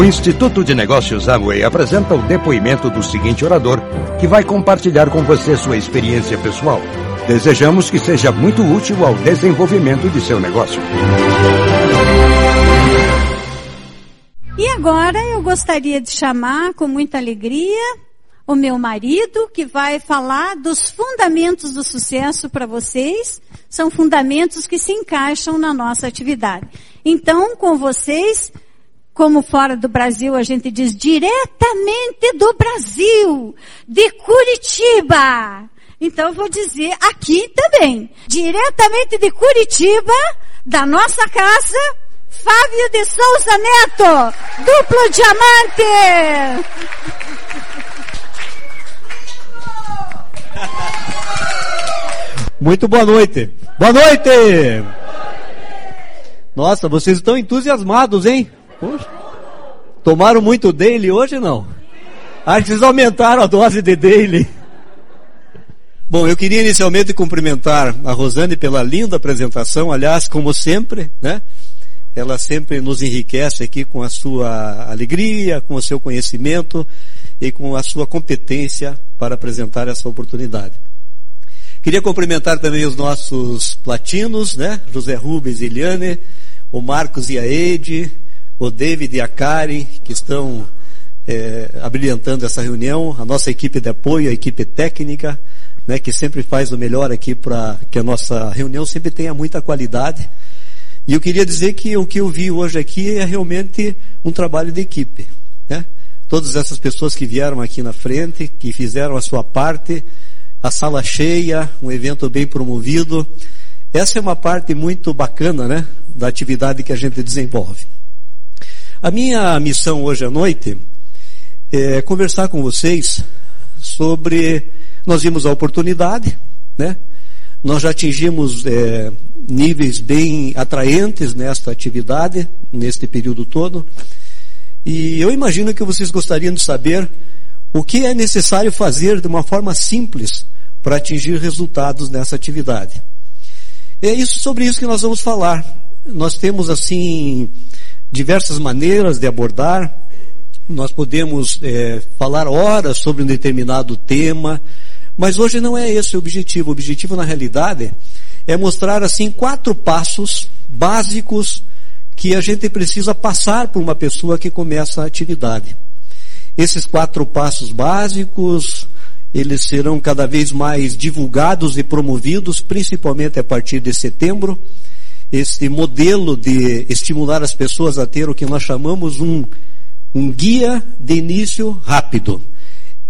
O Instituto de Negócios Amway apresenta o depoimento do seguinte orador, que vai compartilhar com você sua experiência pessoal. Desejamos que seja muito útil ao desenvolvimento de seu negócio. E agora eu gostaria de chamar com muita alegria o meu marido, que vai falar dos fundamentos do sucesso para vocês. São fundamentos que se encaixam na nossa atividade. Então, com vocês, como fora do Brasil a gente diz diretamente do Brasil, de Curitiba. Então eu vou dizer aqui também, diretamente de Curitiba, da nossa casa, Fábio de Souza Neto, duplo diamante. Muito boa noite. Boa noite! Nossa, vocês estão entusiasmados, hein? Poxa. Tomaram muito daily hoje não? Ah, vocês aumentaram a dose de daily. Bom, eu queria inicialmente cumprimentar a Rosane pela linda apresentação, aliás, como sempre, né? Ela sempre nos enriquece aqui com a sua alegria, com o seu conhecimento e com a sua competência para apresentar essa oportunidade. Queria cumprimentar também os nossos platinos, né? José Rubens e Eliane, o Marcos e a Eide, o David e a Karen, que estão é, abrilhantando essa reunião, a nossa equipe de apoio, a equipe técnica, né, que sempre faz o melhor aqui para que a nossa reunião sempre tenha muita qualidade. E eu queria dizer que o que eu vi hoje aqui é realmente um trabalho de equipe. Né? Todas essas pessoas que vieram aqui na frente, que fizeram a sua parte, a sala cheia, um evento bem promovido. Essa é uma parte muito bacana, né, da atividade que a gente desenvolve. A minha missão hoje à noite é conversar com vocês sobre. Nós vimos a oportunidade, né? Nós já atingimos é, níveis bem atraentes nesta atividade, neste período todo. E eu imagino que vocês gostariam de saber o que é necessário fazer de uma forma simples para atingir resultados nessa atividade. É isso sobre isso que nós vamos falar. Nós temos assim diversas maneiras de abordar. Nós podemos é, falar horas sobre um determinado tema, mas hoje não é esse o objetivo. O objetivo, na realidade, é mostrar assim quatro passos básicos que a gente precisa passar por uma pessoa que começa a atividade. Esses quatro passos básicos, eles serão cada vez mais divulgados e promovidos, principalmente a partir de setembro este modelo de estimular as pessoas a ter o que nós chamamos um, um guia de início rápido.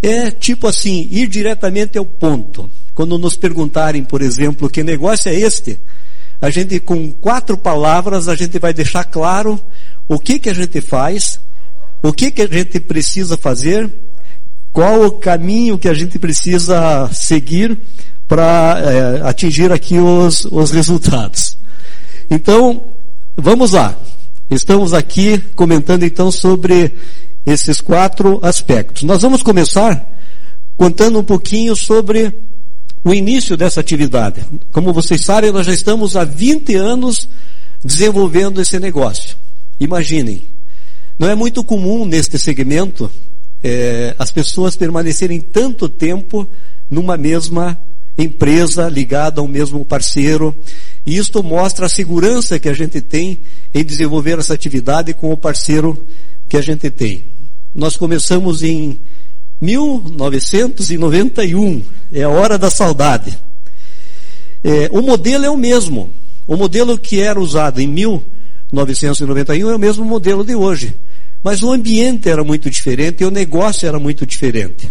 É tipo assim, ir diretamente ao ponto. Quando nos perguntarem, por exemplo, que negócio é este, a gente com quatro palavras a gente vai deixar claro o que que a gente faz, o que que a gente precisa fazer, qual o caminho que a gente precisa seguir para é, atingir aqui os, os resultados. Então, vamos lá. Estamos aqui comentando então sobre esses quatro aspectos. Nós vamos começar contando um pouquinho sobre o início dessa atividade. Como vocês sabem, nós já estamos há 20 anos desenvolvendo esse negócio. Imaginem, não é muito comum neste segmento é, as pessoas permanecerem tanto tempo numa mesma empresa ligada ao mesmo parceiro. E isto mostra a segurança que a gente tem em desenvolver essa atividade com o parceiro que a gente tem. Nós começamos em 1991, é a hora da saudade. É, o modelo é o mesmo. O modelo que era usado em 1991 é o mesmo modelo de hoje. Mas o ambiente era muito diferente e o negócio era muito diferente.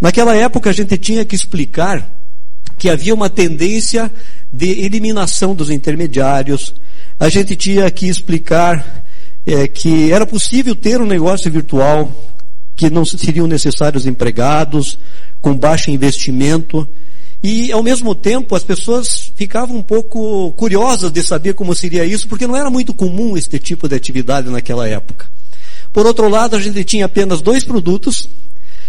Naquela época a gente tinha que explicar que havia uma tendência de eliminação dos intermediários. A gente tinha que explicar é, que era possível ter um negócio virtual, que não seriam necessários empregados, com baixo investimento. E, ao mesmo tempo, as pessoas ficavam um pouco curiosas de saber como seria isso, porque não era muito comum este tipo de atividade naquela época. Por outro lado, a gente tinha apenas dois produtos,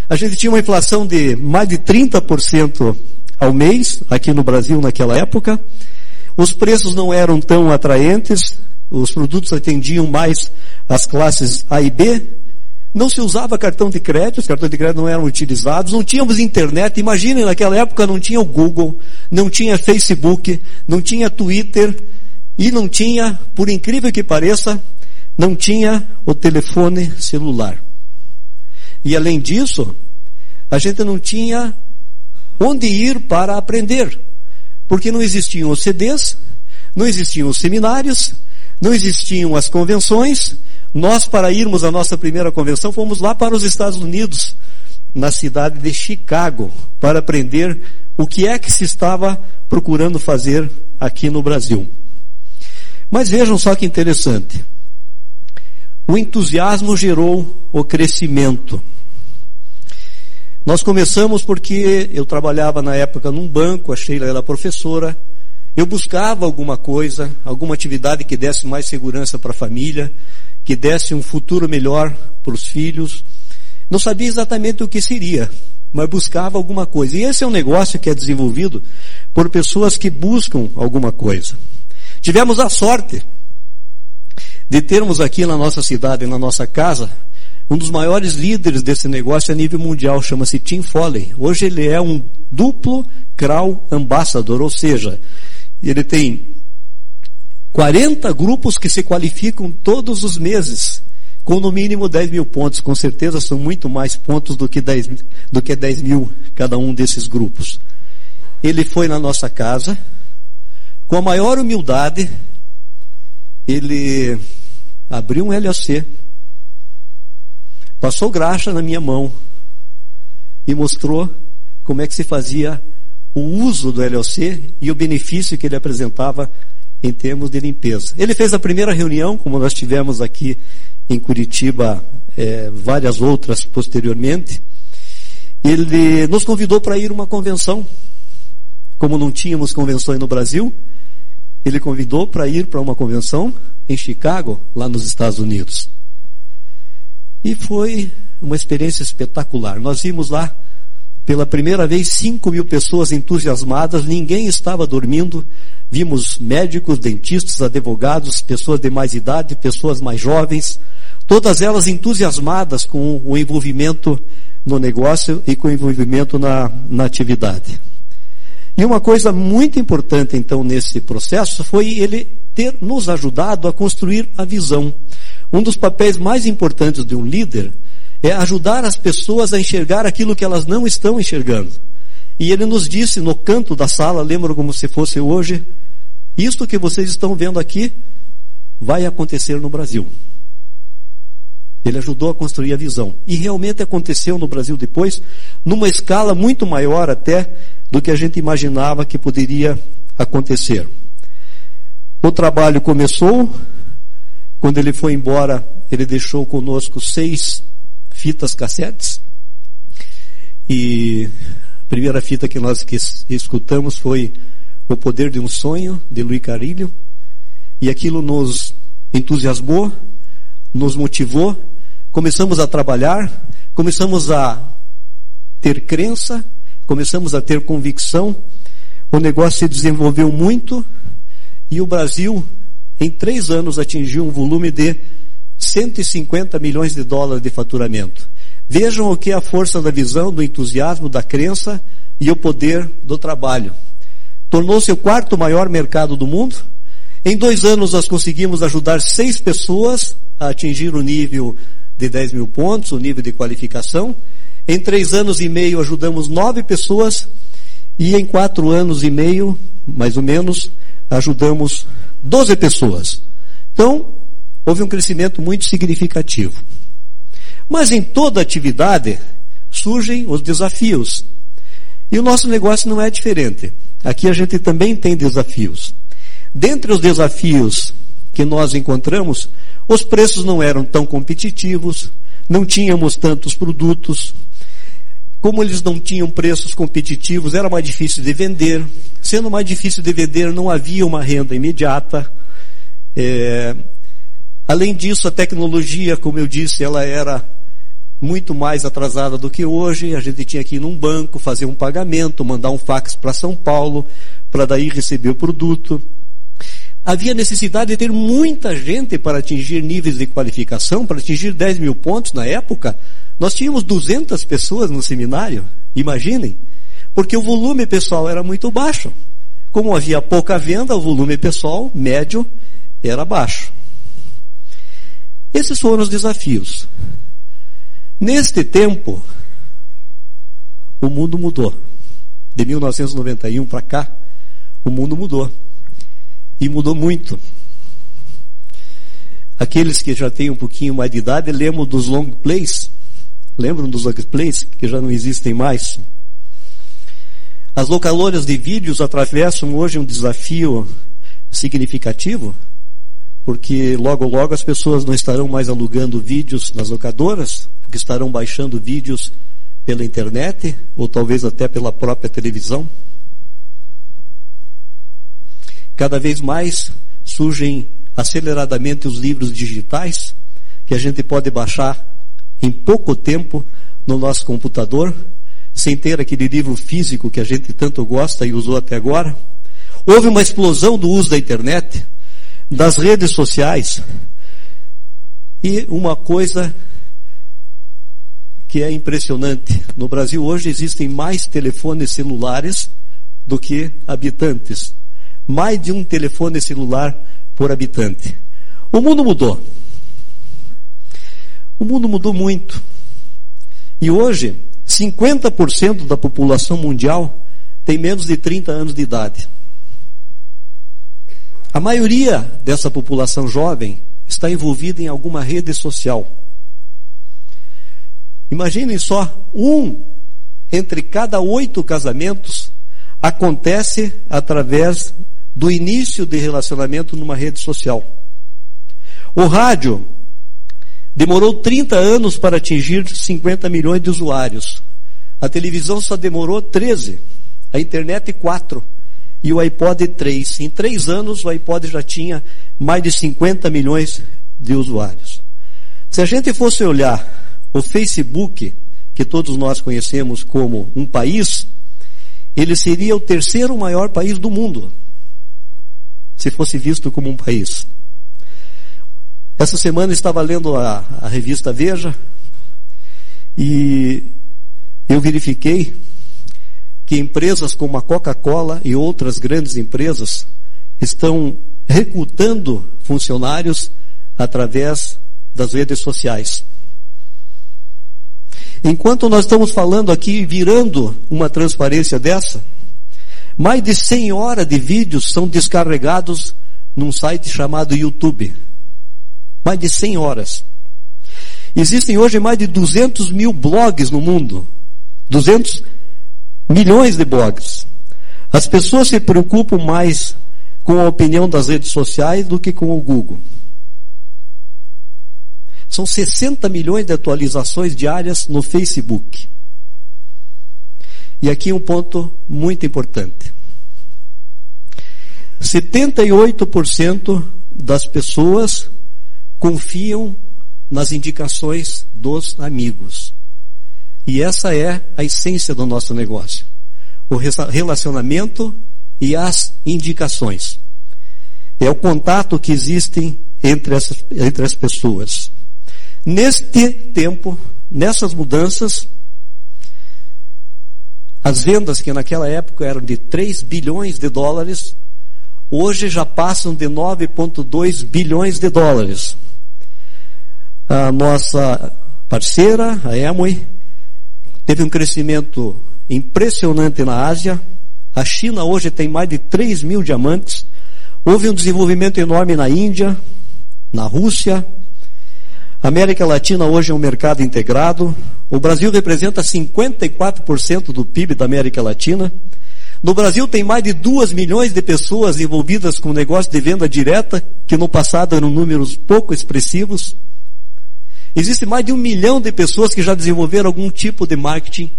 a gente tinha uma inflação de mais de 30% ao mês, aqui no Brasil naquela época. Os preços não eram tão atraentes os produtos atendiam mais as classes A e B, não se usava cartão de crédito, os cartões de crédito não eram utilizados, não tínhamos internet. Imaginem, naquela época não tinha o Google, não tinha Facebook, não tinha Twitter e não tinha, por incrível que pareça, não tinha o telefone celular. E além disso, a gente não tinha onde ir para aprender, porque não existiam os CDs, não existiam os seminários, não existiam as convenções, nós, para irmos à nossa primeira convenção, fomos lá para os Estados Unidos, na cidade de Chicago, para aprender o que é que se estava procurando fazer aqui no Brasil. Mas vejam só que interessante. O entusiasmo gerou o crescimento. Nós começamos porque eu trabalhava na época num banco, a Sheila era professora, eu buscava alguma coisa, alguma atividade que desse mais segurança para a família, que desse um futuro melhor para os filhos. Não sabia exatamente o que seria, mas buscava alguma coisa. E esse é um negócio que é desenvolvido por pessoas que buscam alguma coisa. Tivemos a sorte de termos aqui na nossa cidade, na nossa casa, um dos maiores líderes desse negócio a nível mundial, chama-se Tim Foley. Hoje ele é um duplo Crow Ambassador, ou seja, ele tem 40 grupos que se qualificam todos os meses, com no mínimo 10 mil pontos. Com certeza são muito mais pontos do que 10, do que 10 mil cada um desses grupos. Ele foi na nossa casa, com a maior humildade, ele abriu um LOC, passou graxa na minha mão e mostrou como é que se fazia o uso do LOC e o benefício que ele apresentava em termos de limpeza. Ele fez a primeira reunião, como nós tivemos aqui em Curitiba, é, várias outras posteriormente. Ele nos convidou para ir a uma convenção. Como não tínhamos convenções no Brasil, ele convidou para ir para uma convenção em Chicago, lá nos Estados Unidos. E foi uma experiência espetacular. Nós vimos lá pela primeira vez 5 mil pessoas entusiasmadas, ninguém estava dormindo, Vimos médicos, dentistas, advogados, pessoas de mais idade, pessoas mais jovens, todas elas entusiasmadas com o envolvimento no negócio e com o envolvimento na, na atividade. E uma coisa muito importante, então, nesse processo foi ele ter nos ajudado a construir a visão. Um dos papéis mais importantes de um líder é ajudar as pessoas a enxergar aquilo que elas não estão enxergando. E ele nos disse no canto da sala, lembro como se fosse hoje, isto que vocês estão vendo aqui vai acontecer no Brasil. Ele ajudou a construir a visão. E realmente aconteceu no Brasil depois, numa escala muito maior até do que a gente imaginava que poderia acontecer. O trabalho começou, quando ele foi embora, ele deixou conosco seis fitas cassetes. E a primeira fita que nós escutamos foi O Poder de um Sonho, de Luiz Carilho. E aquilo nos entusiasmou, nos motivou. Começamos a trabalhar, começamos a ter crença, começamos a ter convicção. O negócio se desenvolveu muito e o Brasil, em três anos, atingiu um volume de 150 milhões de dólares de faturamento. Vejam o que é a força da visão, do entusiasmo, da crença e o poder do trabalho. Tornou-se o quarto maior mercado do mundo. Em dois anos nós conseguimos ajudar seis pessoas a atingir o nível de 10 mil pontos, o nível de qualificação. Em três anos e meio ajudamos nove pessoas e em quatro anos e meio, mais ou menos, ajudamos 12 pessoas. Então, houve um crescimento muito significativo. Mas em toda atividade surgem os desafios. E o nosso negócio não é diferente. Aqui a gente também tem desafios. Dentre os desafios que nós encontramos, os preços não eram tão competitivos, não tínhamos tantos produtos. Como eles não tinham preços competitivos, era mais difícil de vender. Sendo mais difícil de vender, não havia uma renda imediata. É... Além disso, a tecnologia, como eu disse, ela era muito mais atrasada do que hoje. A gente tinha que ir num banco, fazer um pagamento, mandar um fax para São Paulo, para daí receber o produto. Havia necessidade de ter muita gente para atingir níveis de qualificação, para atingir 10 mil pontos na época. Nós tínhamos 200 pessoas no seminário, imaginem, porque o volume pessoal era muito baixo. Como havia pouca venda, o volume pessoal médio era baixo. Esses foram os desafios. Neste tempo, o mundo mudou. De 1991 para cá, o mundo mudou. E mudou muito. Aqueles que já têm um pouquinho mais de idade lembram dos long plays. Lembram dos long plays que já não existem mais? As locadoras de vídeos atravessam hoje um desafio significativo, porque logo logo as pessoas não estarão mais alugando vídeos nas locadoras, porque estarão baixando vídeos pela internet ou talvez até pela própria televisão. Cada vez mais surgem aceleradamente os livros digitais que a gente pode baixar em pouco tempo no nosso computador, sem ter aquele livro físico que a gente tanto gosta e usou até agora. Houve uma explosão do uso da internet, das redes sociais, e uma coisa que é impressionante. No Brasil hoje existem mais telefones celulares do que habitantes. Mais de um telefone celular por habitante. O mundo mudou. O mundo mudou muito. E hoje, 50% da população mundial tem menos de 30 anos de idade. A maioria dessa população jovem está envolvida em alguma rede social. Imaginem só, um entre cada oito casamentos acontece através do início de relacionamento numa rede social. O rádio demorou 30 anos para atingir 50 milhões de usuários. A televisão só demorou 13. A internet 4. E o iPod 3. Em três anos o iPod já tinha mais de 50 milhões de usuários. Se a gente fosse olhar o Facebook, que todos nós conhecemos como um país, ele seria o terceiro maior país do mundo, se fosse visto como um país. Essa semana estava lendo a, a revista Veja e eu verifiquei que empresas como a Coca-Cola e outras grandes empresas estão recrutando funcionários através das redes sociais. Enquanto nós estamos falando aqui, virando uma transparência dessa, mais de 100 horas de vídeos são descarregados num site chamado YouTube. Mais de 100 horas. Existem hoje mais de 200 mil blogs no mundo. 200 milhões de blogs. As pessoas se preocupam mais com a opinião das redes sociais do que com o Google. São 60 milhões de atualizações diárias no Facebook. E aqui um ponto muito importante. 78% das pessoas confiam nas indicações dos amigos. E essa é a essência do nosso negócio. O relacionamento e as indicações. É o contato que existe entre as, entre as pessoas. Neste tempo, nessas mudanças, as vendas que naquela época eram de 3 bilhões de dólares, hoje já passam de 9,2 bilhões de dólares. A nossa parceira, a Emoi, teve um crescimento impressionante na Ásia. A China hoje tem mais de 3 mil diamantes. Houve um desenvolvimento enorme na Índia, na Rússia, a América Latina hoje é um mercado integrado. O Brasil representa 54% do PIB da América Latina. No Brasil tem mais de 2 milhões de pessoas envolvidas com negócio de venda direta, que no passado eram números pouco expressivos. Existe mais de um milhão de pessoas que já desenvolveram algum tipo de marketing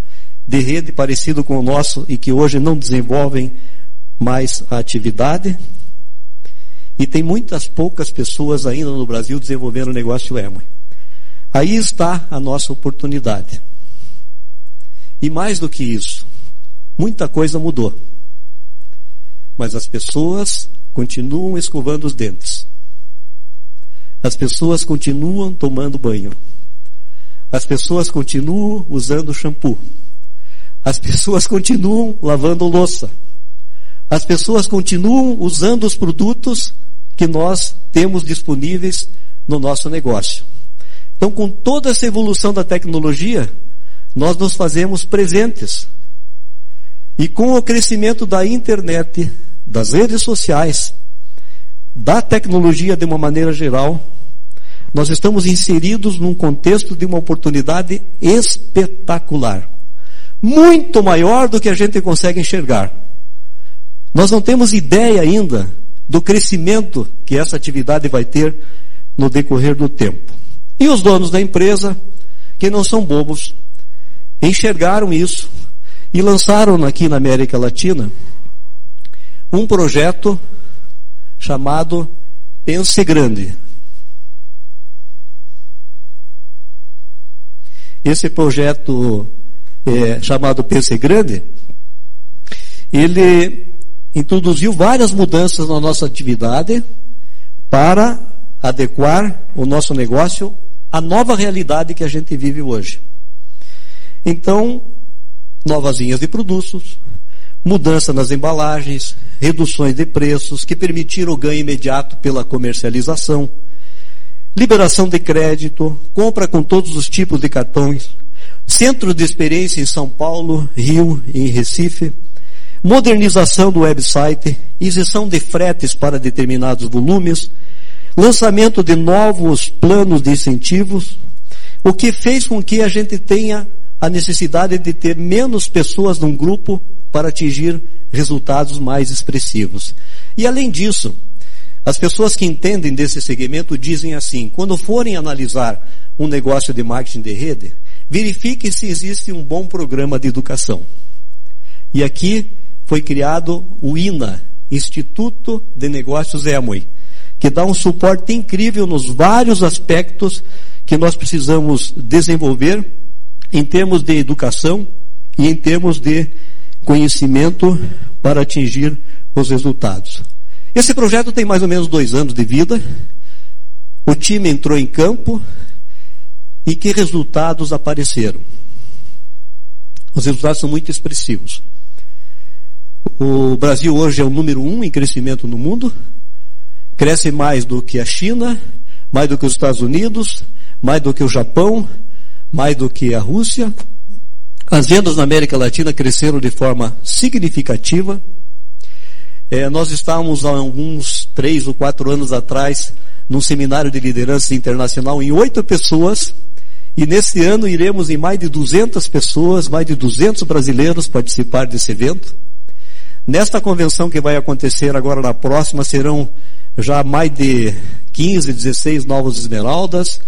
de rede parecido com o nosso e que hoje não desenvolvem mais a atividade. E tem muitas poucas pessoas ainda no Brasil desenvolvendo o negócio Emoi. Aí está a nossa oportunidade. E mais do que isso, muita coisa mudou. Mas as pessoas continuam escovando os dentes. As pessoas continuam tomando banho. As pessoas continuam usando shampoo. As pessoas continuam lavando louça. As pessoas continuam usando os produtos que nós temos disponíveis no nosso negócio. Então, com toda essa evolução da tecnologia, nós nos fazemos presentes. E com o crescimento da internet, das redes sociais, da tecnologia de uma maneira geral, nós estamos inseridos num contexto de uma oportunidade espetacular. Muito maior do que a gente consegue enxergar. Nós não temos ideia ainda do crescimento que essa atividade vai ter no decorrer do tempo. E os donos da empresa, que não são bobos, enxergaram isso e lançaram aqui na América Latina um projeto chamado Pense Grande. Esse projeto é, chamado Pense Grande, ele introduziu várias mudanças na nossa atividade para adequar o nosso negócio à nova realidade que a gente vive hoje. Então, novas linhas de produtos, mudança nas embalagens, reduções de preços que permitiram o ganho imediato pela comercialização, liberação de crédito, compra com todos os tipos de cartões, centro de experiência em São Paulo, Rio e Recife, modernização do website, isenção de fretes para determinados volumes, lançamento de novos planos de incentivos, o que fez com que a gente tenha a necessidade de ter menos pessoas num grupo para atingir resultados mais expressivos. E além disso, as pessoas que entendem desse segmento dizem assim: quando forem analisar um negócio de marketing de rede, verifique se existe um bom programa de educação. E aqui foi criado o INA, Instituto de Negócios Emoi, que dá um suporte incrível nos vários aspectos que nós precisamos desenvolver em termos de educação e em termos de conhecimento para atingir os resultados. Esse projeto tem mais ou menos dois anos de vida. O time entrou em campo e que resultados apareceram? Os resultados são muito expressivos. O Brasil hoje é o número um em crescimento no mundo, cresce mais do que a China, mais do que os Estados Unidos, mais do que o Japão, mais do que a Rússia. As vendas na América Latina cresceram de forma significativa. É, nós estávamos há alguns três ou quatro anos atrás num seminário de liderança internacional em oito pessoas e neste ano iremos em mais de 200 pessoas, mais de 200 brasileiros participar desse evento. Nesta convenção que vai acontecer agora na próxima, serão já mais de 15, 16 novos esmeraldas,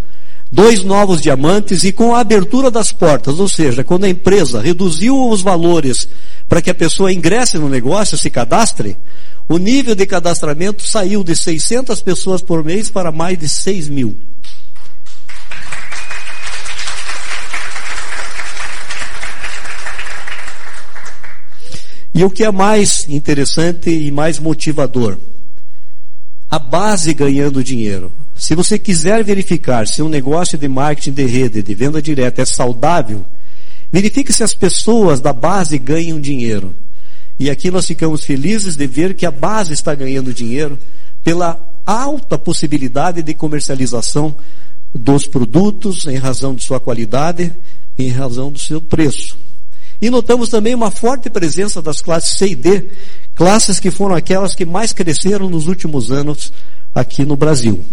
dois novos diamantes e com a abertura das portas, ou seja, quando a empresa reduziu os valores para que a pessoa ingresse no negócio, se cadastre, o nível de cadastramento saiu de 600 pessoas por mês para mais de 6 mil. E o que é mais interessante e mais motivador? A base ganhando dinheiro. Se você quiser verificar se um negócio de marketing de rede, de venda direta é saudável, verifique se as pessoas da base ganham dinheiro. E aqui nós ficamos felizes de ver que a base está ganhando dinheiro pela alta possibilidade de comercialização dos produtos em razão de sua qualidade, em razão do seu preço. E notamos também uma forte presença das classes C e D, classes que foram aquelas que mais cresceram nos últimos anos aqui no Brasil.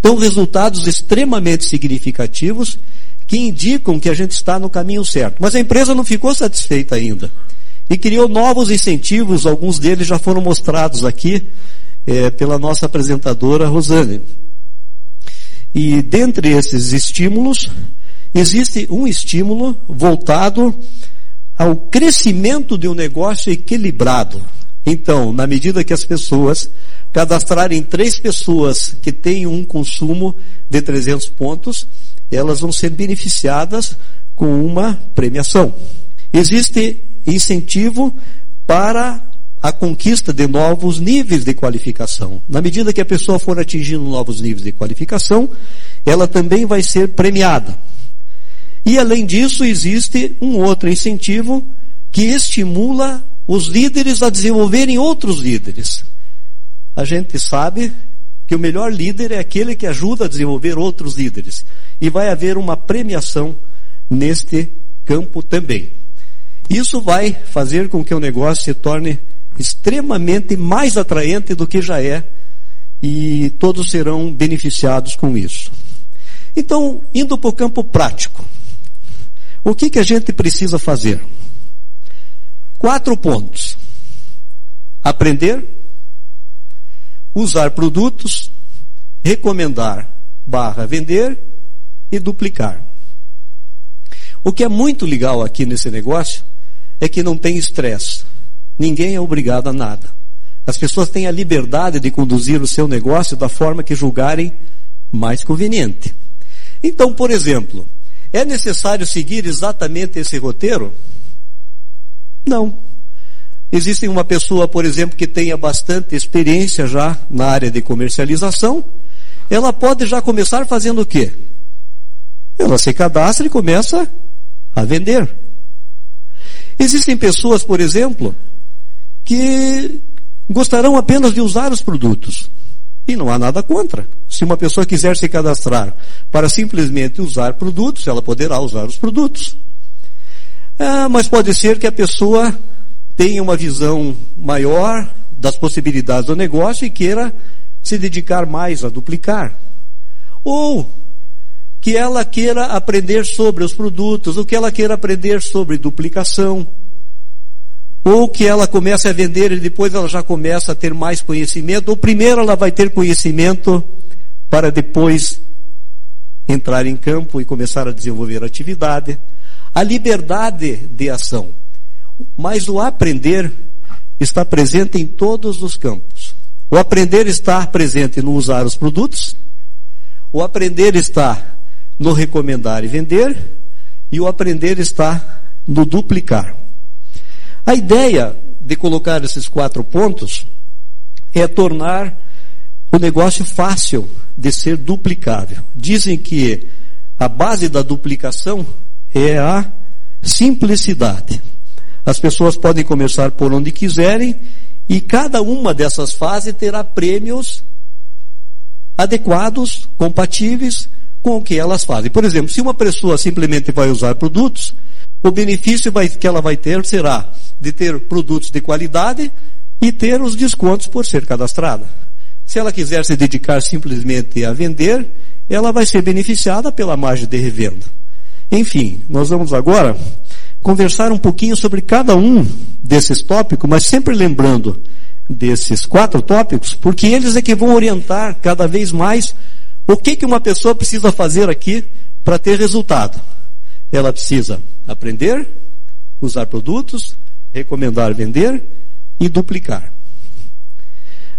Então, resultados extremamente significativos que indicam que a gente está no caminho certo. Mas a empresa não ficou satisfeita ainda. E criou novos incentivos, alguns deles já foram mostrados aqui é, pela nossa apresentadora Rosane. E dentre esses estímulos, existe um estímulo voltado ao crescimento de um negócio equilibrado. Então, na medida que as pessoas cadastrarem três pessoas que têm um consumo de 300 pontos, elas vão ser beneficiadas com uma premiação. Existe incentivo para a conquista de novos níveis de qualificação. Na medida que a pessoa for atingindo novos níveis de qualificação, ela também vai ser premiada. E além disso, existe um outro incentivo que estimula os líderes a desenvolverem outros líderes. A gente sabe que o melhor líder é aquele que ajuda a desenvolver outros líderes. E vai haver uma premiação neste campo também. Isso vai fazer com que o negócio se torne extremamente mais atraente do que já é, e todos serão beneficiados com isso. Então, indo para o campo prático, o que, que a gente precisa fazer? Quatro pontos: aprender, usar produtos, recomendar barra vender e duplicar. O que é muito legal aqui nesse negócio é que não tem estresse. Ninguém é obrigado a nada. As pessoas têm a liberdade de conduzir o seu negócio da forma que julgarem mais conveniente. Então, por exemplo, é necessário seguir exatamente esse roteiro? Não. Existe uma pessoa, por exemplo, que tenha bastante experiência já na área de comercialização, ela pode já começar fazendo o quê? Ela se cadastra e começa a vender. Existem pessoas, por exemplo, que gostarão apenas de usar os produtos. E não há nada contra. Se uma pessoa quiser se cadastrar para simplesmente usar produtos, ela poderá usar os produtos. Ah, mas pode ser que a pessoa tenha uma visão maior das possibilidades do negócio e queira se dedicar mais a duplicar. Ou que ela queira aprender sobre os produtos, ou que ela queira aprender sobre duplicação ou que ela comece a vender e depois ela já começa a ter mais conhecimento, ou primeiro ela vai ter conhecimento para depois entrar em campo e começar a desenvolver atividade. A liberdade de ação. Mas o aprender está presente em todos os campos. O aprender está presente no usar os produtos, o aprender está no recomendar e vender, e o aprender está no duplicar. A ideia de colocar esses quatro pontos é tornar o negócio fácil de ser duplicável. Dizem que a base da duplicação é a simplicidade. As pessoas podem começar por onde quiserem e cada uma dessas fases terá prêmios adequados, compatíveis com o que elas fazem. Por exemplo, se uma pessoa simplesmente vai usar produtos, o benefício vai, que ela vai ter será de ter produtos de qualidade e ter os descontos por ser cadastrada. Se ela quiser se dedicar simplesmente a vender, ela vai ser beneficiada pela margem de revenda. Enfim, nós vamos agora conversar um pouquinho sobre cada um desses tópicos, mas sempre lembrando desses quatro tópicos, porque eles é que vão orientar cada vez mais o que, que uma pessoa precisa fazer aqui para ter resultado. Ela precisa aprender, usar produtos, recomendar vender e duplicar.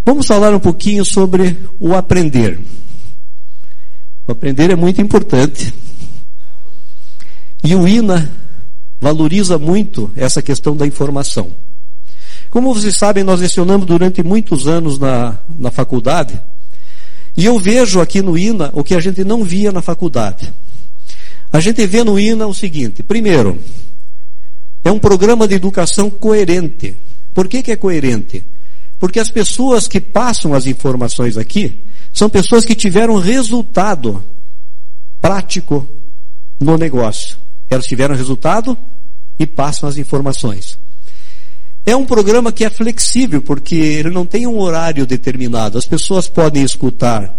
Vamos falar um pouquinho sobre o aprender. O aprender é muito importante. E o INA valoriza muito essa questão da informação. Como vocês sabem, nós lecionamos durante muitos anos na, na faculdade. E eu vejo aqui no INA o que a gente não via na faculdade. A gente vê no INA o seguinte: primeiro, é um programa de educação coerente. Por que, que é coerente? Porque as pessoas que passam as informações aqui são pessoas que tiveram resultado prático no negócio. Elas tiveram resultado e passam as informações. É um programa que é flexível, porque ele não tem um horário determinado. As pessoas podem escutar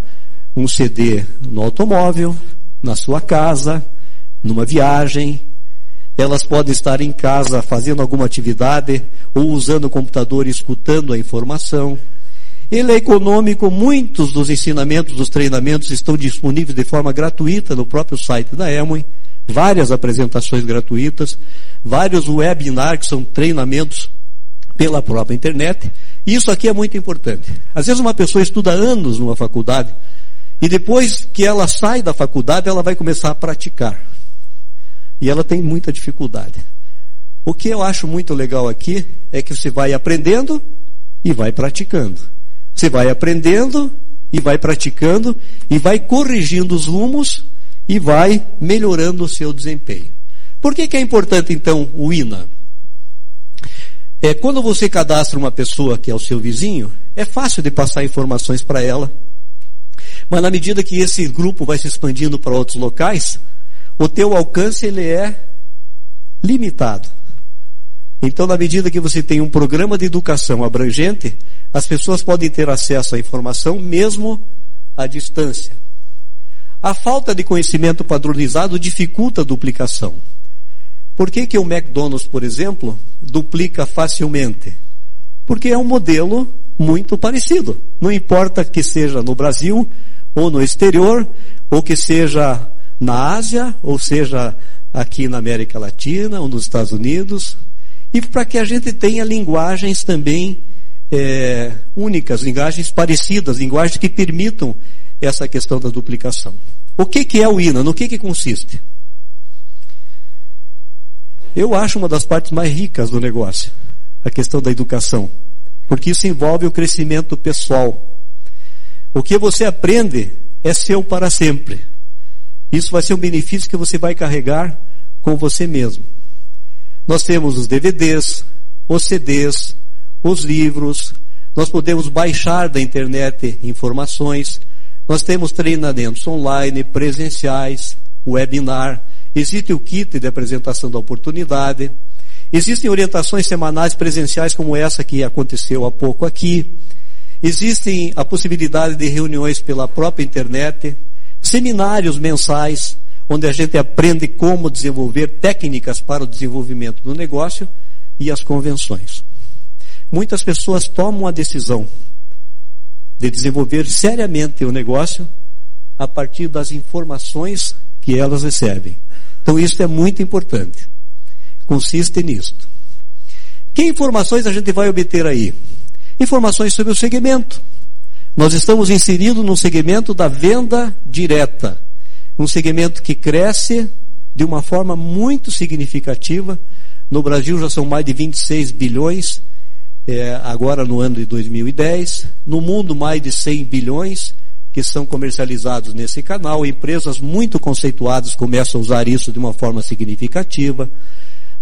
um CD no automóvel, na sua casa, numa viagem, elas podem estar em casa fazendo alguma atividade ou usando o computador e escutando a informação. Ele é econômico, muitos dos ensinamentos, dos treinamentos estão disponíveis de forma gratuita no próprio site da Emoi, várias apresentações gratuitas, vários webinars que são treinamentos pela própria internet. Isso aqui é muito importante. Às vezes uma pessoa estuda anos numa faculdade e depois que ela sai da faculdade, ela vai começar a praticar. E ela tem muita dificuldade. O que eu acho muito legal aqui é que você vai aprendendo e vai praticando. Você vai aprendendo e vai praticando e vai corrigindo os rumos e vai melhorando o seu desempenho. Por que, que é importante então o INA? É, quando você cadastra uma pessoa que é o seu vizinho, é fácil de passar informações para ela. Mas na medida que esse grupo vai se expandindo para outros locais, o teu alcance ele é limitado. Então, na medida que você tem um programa de educação abrangente, as pessoas podem ter acesso à informação mesmo à distância. A falta de conhecimento padronizado dificulta a duplicação. Por que, que o McDonald's, por exemplo, duplica facilmente? Porque é um modelo muito parecido. Não importa que seja no Brasil ou no exterior, ou que seja na Ásia, ou seja aqui na América Latina ou nos Estados Unidos, e para que a gente tenha linguagens também é, únicas, linguagens parecidas, linguagens que permitam essa questão da duplicação. O que, que é o INA? No que, que consiste? Eu acho uma das partes mais ricas do negócio, a questão da educação, porque isso envolve o crescimento pessoal. O que você aprende é seu para sempre. Isso vai ser um benefício que você vai carregar com você mesmo. Nós temos os DVDs, os CDs, os livros, nós podemos baixar da internet informações, nós temos treinamentos online, presenciais, webinar, existe o kit de apresentação da oportunidade, existem orientações semanais presenciais como essa que aconteceu há pouco aqui, existem a possibilidade de reuniões pela própria internet, seminários mensais, onde a gente aprende como desenvolver técnicas para o desenvolvimento do negócio e as convenções. Muitas pessoas tomam a decisão de desenvolver seriamente o negócio a partir das informações que elas recebem. Então isso é muito importante. Consiste nisto. Que informações a gente vai obter aí? Informações sobre o segmento. Nós estamos inseridos no segmento da venda direta um segmento que cresce de uma forma muito significativa. No Brasil já são mais de 26 bilhões, é, agora no ano de 2010. No mundo, mais de 100 bilhões que são comercializados nesse canal. Empresas muito conceituadas começam a usar isso de uma forma significativa.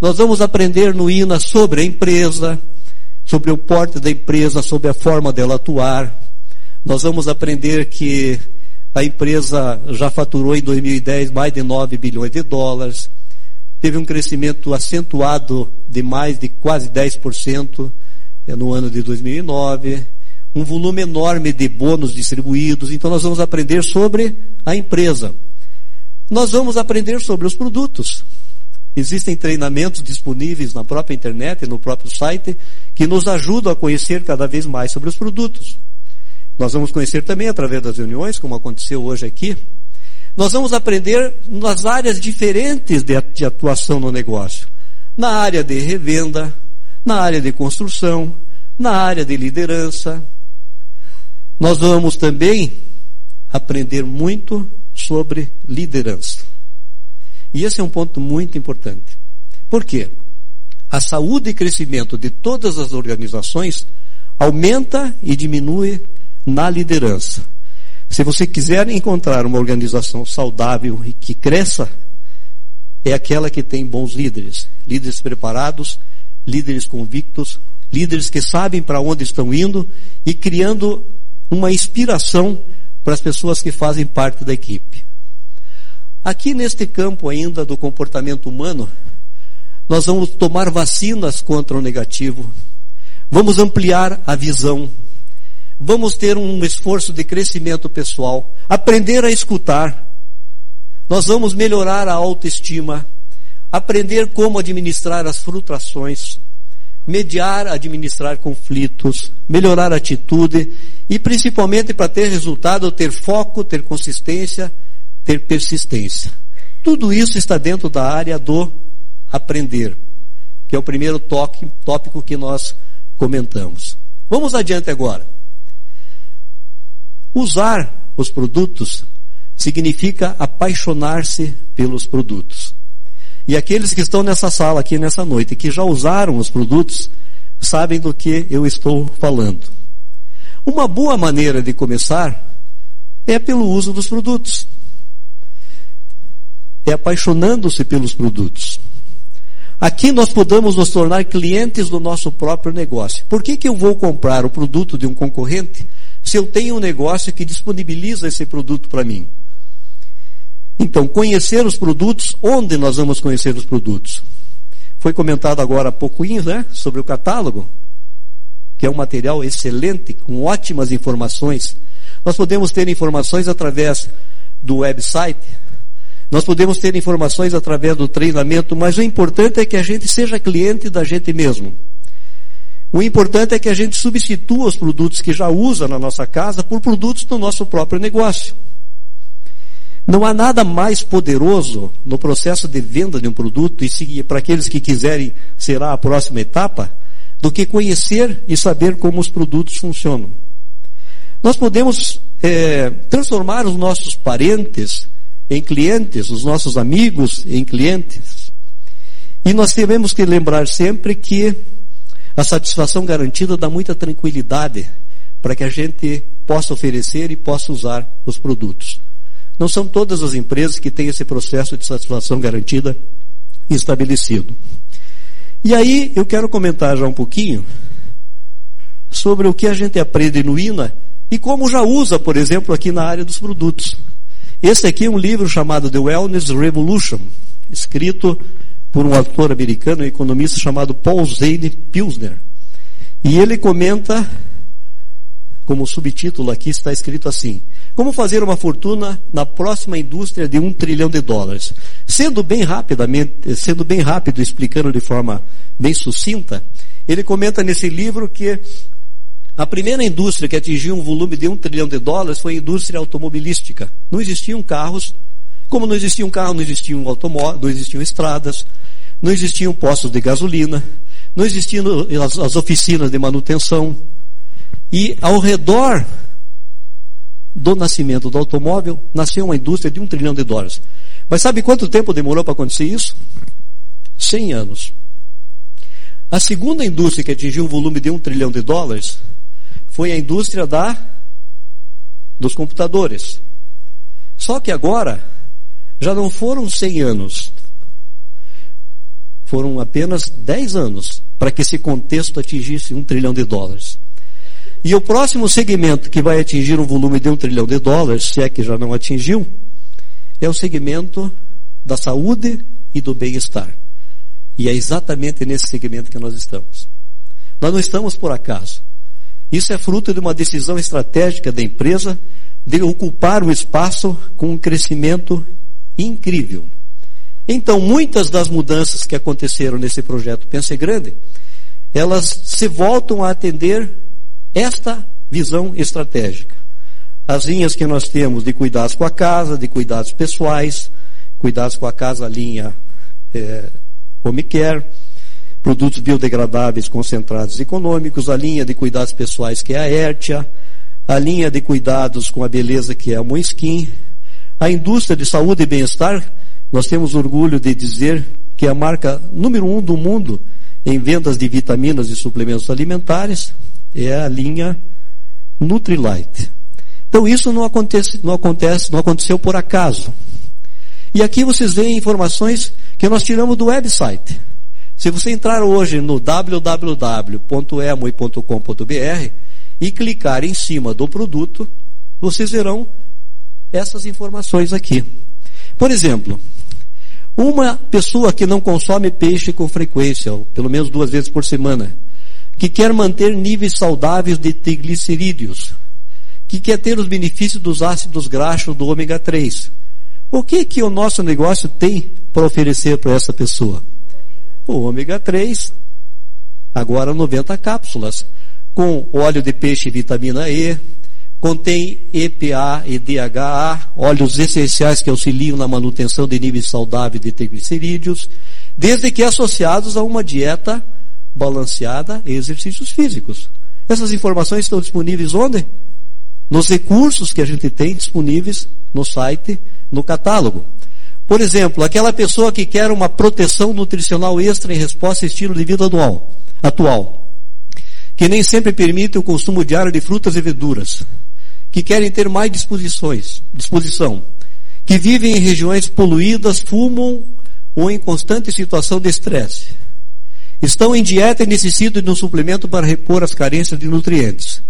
Nós vamos aprender no INA sobre a empresa, sobre o porte da empresa, sobre a forma dela atuar. Nós vamos aprender que a empresa já faturou em 2010 mais de 9 bilhões de dólares, teve um crescimento acentuado de mais de quase 10% eh, no ano de 2009, um volume enorme de bônus distribuídos. Então nós vamos aprender sobre a empresa. Nós vamos aprender sobre os produtos. Existem treinamentos disponíveis na própria internet, no próprio site, que nos ajudam a conhecer cada vez mais sobre os produtos. Nós vamos conhecer também através das reuniões, como aconteceu hoje aqui. Nós vamos aprender nas áreas diferentes de atuação no negócio. Na área de revenda, na área de construção, na área de liderança. Nós vamos também aprender muito sobre liderança. E esse é um ponto muito importante. Por quê? A saúde e crescimento de todas as organizações aumenta e diminui na liderança. Se você quiser encontrar uma organização saudável e que cresça, é aquela que tem bons líderes, líderes preparados, líderes convictos, líderes que sabem para onde estão indo e criando uma inspiração para as pessoas que fazem parte da equipe. Aqui neste campo ainda do comportamento humano, nós vamos tomar vacinas contra o negativo, vamos ampliar a visão, vamos ter um esforço de crescimento pessoal, aprender a escutar, nós vamos melhorar a autoestima, aprender como administrar as frustrações, mediar, administrar conflitos, melhorar a atitude e principalmente para ter resultado, ter foco, ter consistência, ter persistência. Tudo isso está dentro da área do aprender, que é o primeiro toque, tópico que nós comentamos. Vamos adiante agora. Usar os produtos significa apaixonar-se pelos produtos. E aqueles que estão nessa sala aqui nessa noite, que já usaram os produtos, sabem do que eu estou falando. Uma boa maneira de começar é pelo uso dos produtos. É apaixonando-se pelos produtos. Aqui nós podemos nos tornar clientes do nosso próprio negócio. Por que, que eu vou comprar o produto de um concorrente se eu tenho um negócio que disponibiliza esse produto para mim? Então, conhecer os produtos, onde nós vamos conhecer os produtos? Foi comentado agora há pouquinho, né, sobre o catálogo, que é um material excelente, com ótimas informações. Nós podemos ter informações através do website, nós podemos ter informações através do treinamento, mas o importante é que a gente seja cliente da gente mesmo. O importante é que a gente substitua os produtos que já usa na nossa casa por produtos do nosso próprio negócio. Não há nada mais poderoso no processo de venda de um produto, e para aqueles que quiserem será a próxima etapa, do que conhecer e saber como os produtos funcionam. Nós podemos é, transformar os nossos parentes em clientes, os nossos amigos em clientes. E nós devemos que lembrar sempre que a satisfação garantida dá muita tranquilidade para que a gente possa oferecer e possa usar os produtos. Não são todas as empresas que têm esse processo de satisfação garantida estabelecido. E aí eu quero comentar já um pouquinho sobre o que a gente aprende no INA e como já usa, por exemplo, aqui na área dos produtos. Esse aqui é um livro chamado The Wellness Revolution, escrito por um autor americano, um economista chamado Paul Zane Pilsner. E ele comenta, como subtítulo aqui está escrito assim: como fazer uma fortuna na próxima indústria de um trilhão de dólares? Sendo bem rapidamente, sendo bem rápido, explicando de forma bem sucinta, ele comenta nesse livro que a primeira indústria que atingiu um volume de um trilhão de dólares foi a indústria automobilística. Não existiam carros, como não existiam carros, não existiam automóveis, não existiam estradas, não existiam postos de gasolina, não existiam as, as oficinas de manutenção. E ao redor do nascimento do automóvel, nasceu uma indústria de um trilhão de dólares. Mas sabe quanto tempo demorou para acontecer isso? 100 anos. A segunda indústria que atingiu um volume de um trilhão de dólares foi a indústria da dos computadores. Só que agora já não foram 100 anos. Foram apenas 10 anos para que esse contexto atingisse um trilhão de dólares. E o próximo segmento que vai atingir um volume de um trilhão de dólares, se é que já não atingiu, é o segmento da saúde e do bem-estar. E é exatamente nesse segmento que nós estamos. Nós não estamos por acaso. Isso é fruto de uma decisão estratégica da empresa de ocupar o espaço com um crescimento incrível. Então, muitas das mudanças que aconteceram nesse projeto Pense Grande, elas se voltam a atender esta visão estratégica. As linhas que nós temos de cuidados com a casa, de cuidados pessoais, cuidados com a casa, linha é, home care, produtos biodegradáveis concentrados econômicos, a linha de cuidados pessoais que é a Ertia, a linha de cuidados com a beleza que é a Moiskin, a indústria de saúde e bem-estar, nós temos orgulho de dizer que é a marca número um do mundo em vendas de vitaminas e suplementos alimentares, é a linha Nutrilite. Então isso não acontece, não acontece, não aconteceu por acaso. E aqui vocês veem informações que nós tiramos do website. Se você entrar hoje no www.emoi.com.br e clicar em cima do produto, vocês verão essas informações aqui. Por exemplo, uma pessoa que não consome peixe com frequência, pelo menos duas vezes por semana, que quer manter níveis saudáveis de triglicerídeos, que quer ter os benefícios dos ácidos graxos do ômega 3. O que que o nosso negócio tem para oferecer para essa pessoa? O ômega 3, agora 90 cápsulas, com óleo de peixe e vitamina E, contém EPA e DHA, óleos essenciais que auxiliam na manutenção de níveis saudáveis de triglicerídeos, desde que associados a uma dieta balanceada e exercícios físicos. Essas informações estão disponíveis onde? Nos recursos que a gente tem disponíveis no site, no catálogo. Por exemplo, aquela pessoa que quer uma proteção nutricional extra em resposta ao estilo de vida atual, atual que nem sempre permite o consumo diário de frutas e verduras, que querem ter mais disposições, disposição, que vivem em regiões poluídas, fumam ou em constante situação de estresse. Estão em dieta e necessitam de um suplemento para repor as carências de nutrientes.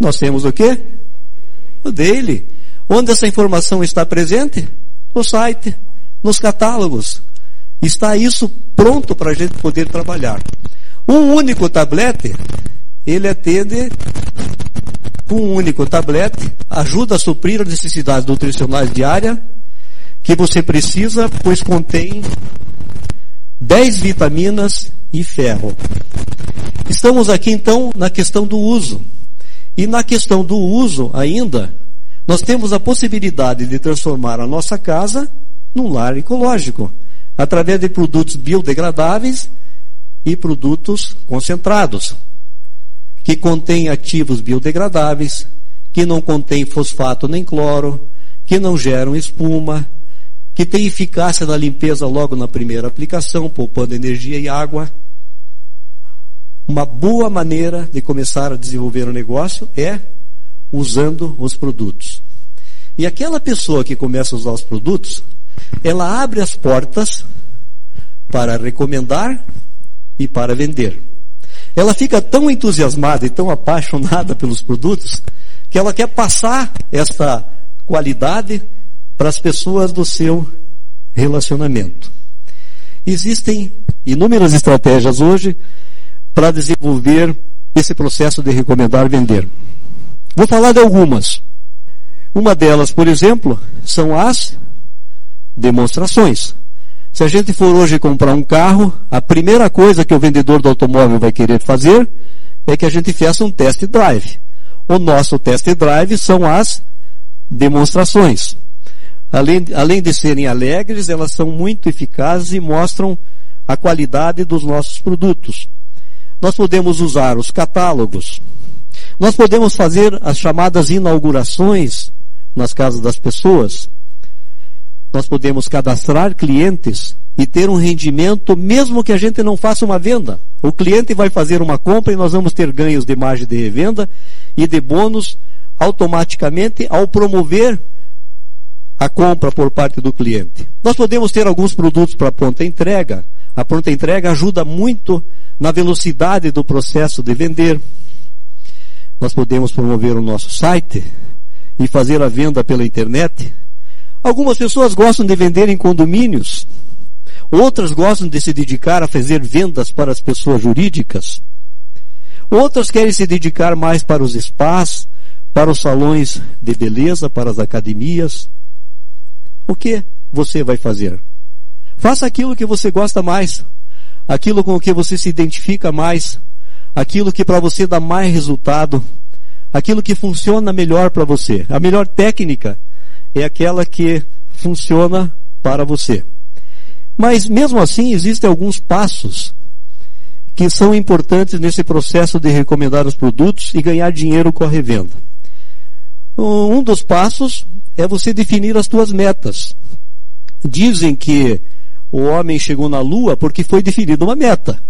Nós temos o quê? O dele. Onde essa informação está presente? No site, nos catálogos. Está isso pronto para a gente poder trabalhar. Um único tablete, ele atende um único tablete, ajuda a suprir as necessidades nutricionais diárias que você precisa, pois contém 10 vitaminas e ferro. Estamos aqui então na questão do uso. E na questão do uso ainda, nós temos a possibilidade de transformar a nossa casa num lar ecológico, através de produtos biodegradáveis e produtos concentrados, que contêm ativos biodegradáveis, que não contêm fosfato nem cloro, que não geram espuma, que têm eficácia na limpeza logo na primeira aplicação, poupando energia e água. Uma boa maneira de começar a desenvolver um negócio é usando os produtos. E aquela pessoa que começa a usar os produtos, ela abre as portas para recomendar e para vender. Ela fica tão entusiasmada e tão apaixonada pelos produtos que ela quer passar essa qualidade para as pessoas do seu relacionamento. Existem inúmeras estratégias hoje para desenvolver esse processo de recomendar vender. Vou falar de algumas. Uma delas, por exemplo, são as demonstrações. Se a gente for hoje comprar um carro, a primeira coisa que o vendedor do automóvel vai querer fazer é que a gente faça um test drive. O nosso test drive são as demonstrações. Além, além de serem alegres, elas são muito eficazes e mostram a qualidade dos nossos produtos. Nós podemos usar os catálogos. Nós podemos fazer as chamadas inaugurações nas casas das pessoas nós podemos cadastrar clientes e ter um rendimento mesmo que a gente não faça uma venda. O cliente vai fazer uma compra e nós vamos ter ganhos de margem de revenda e de bônus automaticamente ao promover a compra por parte do cliente. Nós podemos ter alguns produtos para pronta entrega. A pronta entrega ajuda muito na velocidade do processo de vender. Nós podemos promover o nosso site e fazer a venda pela internet Algumas pessoas gostam de vender em condomínios. Outras gostam de se dedicar a fazer vendas para as pessoas jurídicas. Outras querem se dedicar mais para os spas, para os salões de beleza, para as academias. O que você vai fazer? Faça aquilo que você gosta mais, aquilo com o que você se identifica mais, aquilo que para você dá mais resultado, aquilo que funciona melhor para você. A melhor técnica é aquela que funciona para você. Mas mesmo assim, existem alguns passos que são importantes nesse processo de recomendar os produtos e ganhar dinheiro com a revenda. Um dos passos é você definir as suas metas. Dizem que o homem chegou na lua porque foi definida uma meta.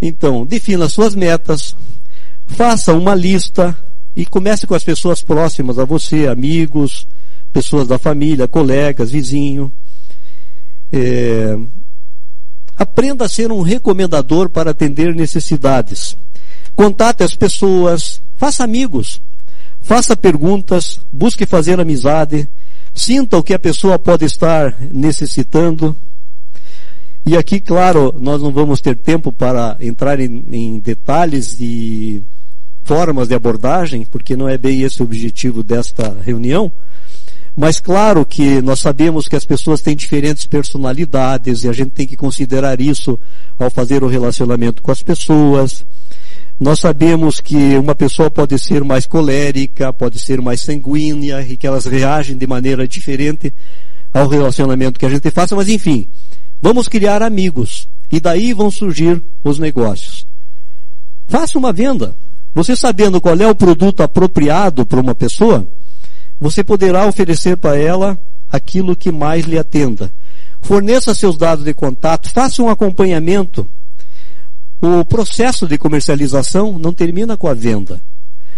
Então, defina as suas metas, faça uma lista, e comece com as pessoas próximas a você, amigos, pessoas da família, colegas, vizinho. É, aprenda a ser um recomendador para atender necessidades. Contate as pessoas, faça amigos, faça perguntas, busque fazer amizade, sinta o que a pessoa pode estar necessitando. E aqui, claro, nós não vamos ter tempo para entrar em, em detalhes e formas de abordagem, porque não é bem esse o objetivo desta reunião. Mas claro que nós sabemos que as pessoas têm diferentes personalidades e a gente tem que considerar isso ao fazer o relacionamento com as pessoas. Nós sabemos que uma pessoa pode ser mais colérica, pode ser mais sanguínea e que elas reagem de maneira diferente ao relacionamento que a gente faça, mas enfim, vamos criar amigos e daí vão surgir os negócios. Faça uma venda. Você sabendo qual é o produto apropriado para uma pessoa, você poderá oferecer para ela aquilo que mais lhe atenda. Forneça seus dados de contato, faça um acompanhamento. O processo de comercialização não termina com a venda.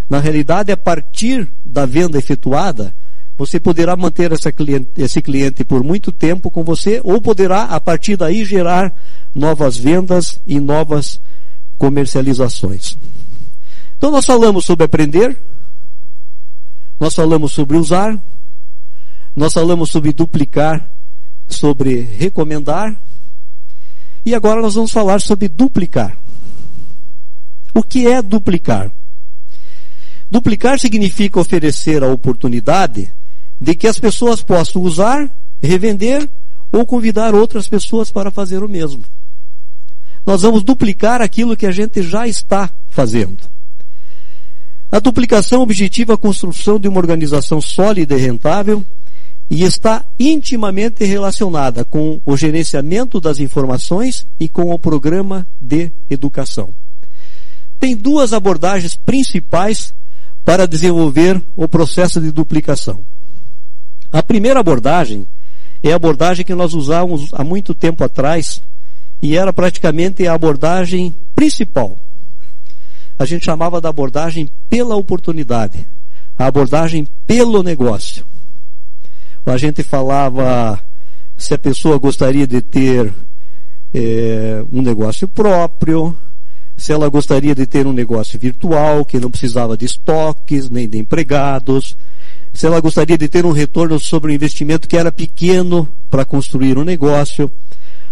Na realidade, a partir da venda efetuada, você poderá manter cliente, esse cliente por muito tempo com você ou poderá, a partir daí, gerar novas vendas e novas comercializações. Então, nós falamos sobre aprender, nós falamos sobre usar, nós falamos sobre duplicar, sobre recomendar, e agora nós vamos falar sobre duplicar. O que é duplicar? Duplicar significa oferecer a oportunidade de que as pessoas possam usar, revender ou convidar outras pessoas para fazer o mesmo. Nós vamos duplicar aquilo que a gente já está fazendo. A duplicação objetiva a construção de uma organização sólida e rentável e está intimamente relacionada com o gerenciamento das informações e com o programa de educação. Tem duas abordagens principais para desenvolver o processo de duplicação. A primeira abordagem é a abordagem que nós usávamos há muito tempo atrás e era praticamente a abordagem principal. A gente chamava da abordagem pela oportunidade, a abordagem pelo negócio. A gente falava se a pessoa gostaria de ter é, um negócio próprio, se ela gostaria de ter um negócio virtual que não precisava de estoques nem de empregados, se ela gostaria de ter um retorno sobre um investimento que era pequeno para construir um negócio,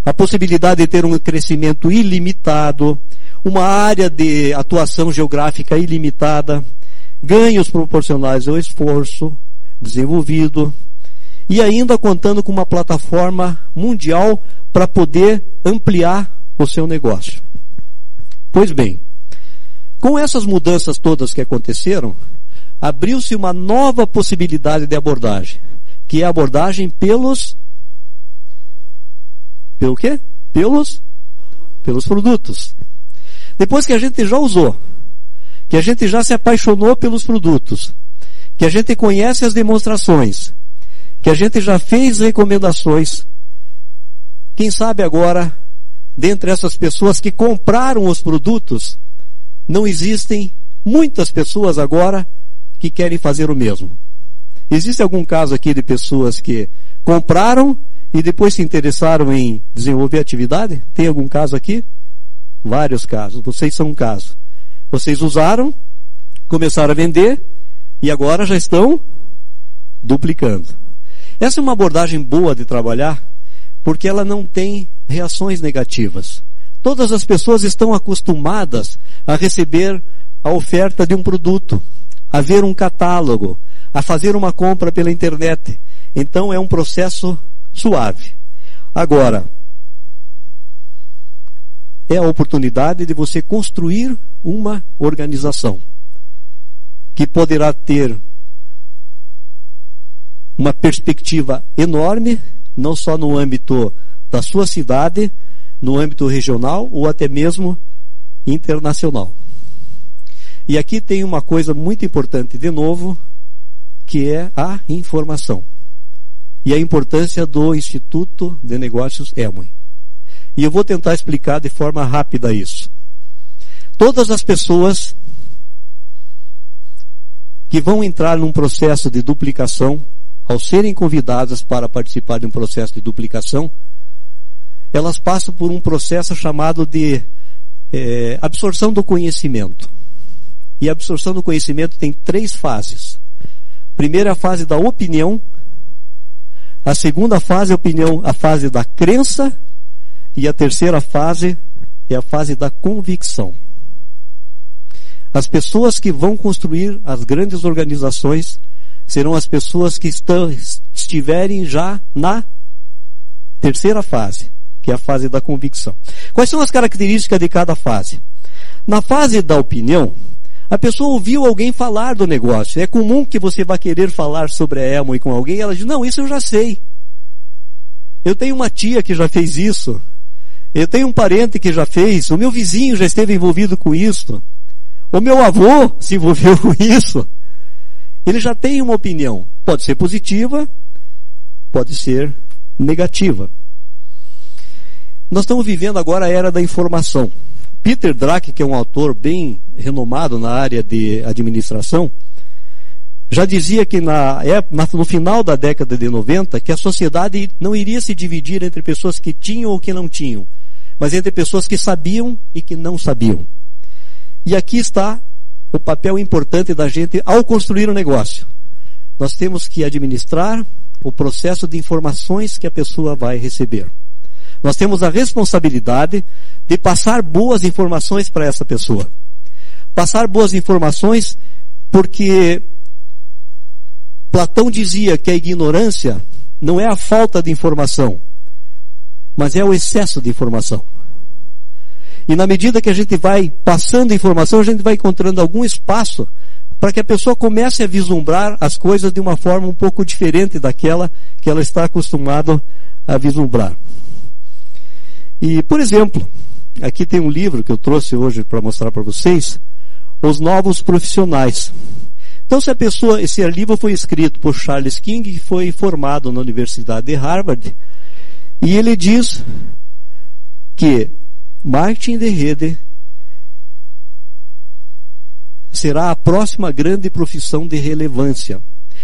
a possibilidade de ter um crescimento ilimitado, uma área de atuação geográfica ilimitada, ganhos proporcionais ao esforço desenvolvido, e ainda contando com uma plataforma mundial para poder ampliar o seu negócio. Pois bem, com essas mudanças todas que aconteceram, abriu-se uma nova possibilidade de abordagem, que é a abordagem pelos pelo quê? Pelos pelos produtos. Depois que a gente já usou, que a gente já se apaixonou pelos produtos, que a gente conhece as demonstrações, que a gente já fez recomendações. Quem sabe agora, dentre essas pessoas que compraram os produtos, não existem muitas pessoas agora que querem fazer o mesmo. Existe algum caso aqui de pessoas que compraram e depois se interessaram em desenvolver atividade? Tem algum caso aqui? Vários casos. Vocês são um caso. Vocês usaram, começaram a vender e agora já estão duplicando. Essa é uma abordagem boa de trabalhar, porque ela não tem reações negativas. Todas as pessoas estão acostumadas a receber a oferta de um produto, a ver um catálogo, a fazer uma compra pela internet. Então é um processo suave. Agora, é a oportunidade de você construir uma organização que poderá ter uma perspectiva enorme, não só no âmbito da sua cidade, no âmbito regional ou até mesmo internacional. E aqui tem uma coisa muito importante de novo, que é a informação. E a importância do Instituto de Negócios Elmoi. E eu vou tentar explicar de forma rápida isso. Todas as pessoas que vão entrar num processo de duplicação ao serem convidadas para participar de um processo de duplicação, elas passam por um processo chamado de é, absorção do conhecimento. E a absorção do conhecimento tem três fases. Primeira fase da opinião, a segunda fase é a opinião, a fase da crença, e a terceira fase é a fase da convicção. As pessoas que vão construir as grandes organizações serão as pessoas que estão, estiverem já na terceira fase, que é a fase da convicção. Quais são as características de cada fase? Na fase da opinião, a pessoa ouviu alguém falar do negócio. É comum que você vá querer falar sobre a Elmo e com alguém, e ela diz, não, isso eu já sei. Eu tenho uma tia que já fez isso. Eu tenho um parente que já fez. O meu vizinho já esteve envolvido com isso. O meu avô se envolveu com isso ele já tem uma opinião. Pode ser positiva, pode ser negativa. Nós estamos vivendo agora a era da informação. Peter Drake, que é um autor bem renomado na área de administração, já dizia que na, no final da década de 90 que a sociedade não iria se dividir entre pessoas que tinham ou que não tinham, mas entre pessoas que sabiam e que não sabiam. E aqui está o papel importante da gente ao construir o um negócio. Nós temos que administrar o processo de informações que a pessoa vai receber. Nós temos a responsabilidade de passar boas informações para essa pessoa. Passar boas informações porque Platão dizia que a ignorância não é a falta de informação, mas é o excesso de informação. E na medida que a gente vai passando informação, a gente vai encontrando algum espaço para que a pessoa comece a vislumbrar as coisas de uma forma um pouco diferente daquela que ela está acostumada a vislumbrar. E, por exemplo, aqui tem um livro que eu trouxe hoje para mostrar para vocês, Os Novos Profissionais. Então, se a pessoa, esse livro foi escrito por Charles King, que foi formado na Universidade de Harvard, e ele diz que marketing de rede será a próxima grande profissão de relevância.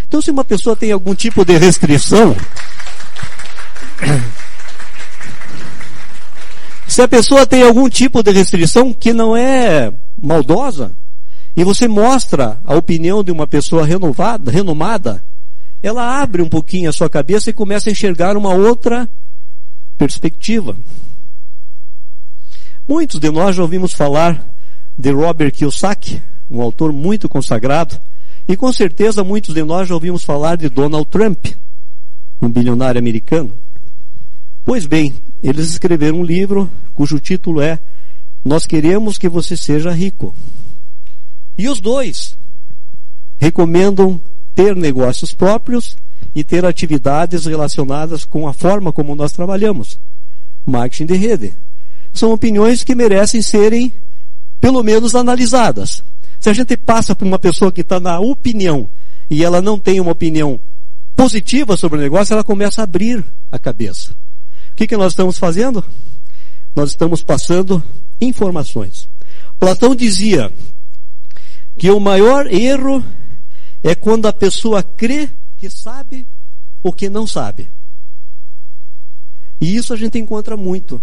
Então, se uma pessoa tem algum tipo de restrição, se a pessoa tem algum tipo de restrição que não é maldosa, e você mostra a opinião de uma pessoa renovada, renomada, ela abre um pouquinho a sua cabeça e começa a enxergar uma outra perspectiva. Muitos de nós já ouvimos falar de Robert Kiyosaki, um autor muito consagrado, e com certeza muitos de nós já ouvimos falar de Donald Trump, um bilionário americano. Pois bem, eles escreveram um livro cujo título é Nós queremos que você seja rico. E os dois recomendam ter negócios próprios e ter atividades relacionadas com a forma como nós trabalhamos. Marketing de rede. São opiniões que merecem serem, pelo menos, analisadas. Se a gente passa por uma pessoa que está na opinião e ela não tem uma opinião positiva sobre o negócio, ela começa a abrir a cabeça. O que, que nós estamos fazendo? Nós estamos passando informações. Platão dizia que o maior erro é quando a pessoa crê que sabe o que não sabe. E isso a gente encontra muito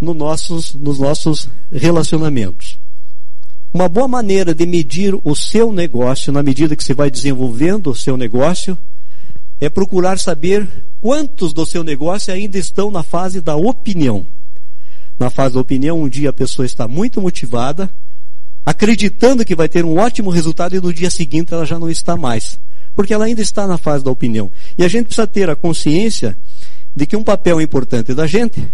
no nossos, nos nossos relacionamentos. Uma boa maneira de medir o seu negócio, na medida que você vai desenvolvendo o seu negócio, é procurar saber quantos do seu negócio ainda estão na fase da opinião. Na fase da opinião, um dia a pessoa está muito motivada, acreditando que vai ter um ótimo resultado e no dia seguinte ela já não está mais. Porque ela ainda está na fase da opinião. E a gente precisa ter a consciência de que um papel importante da gente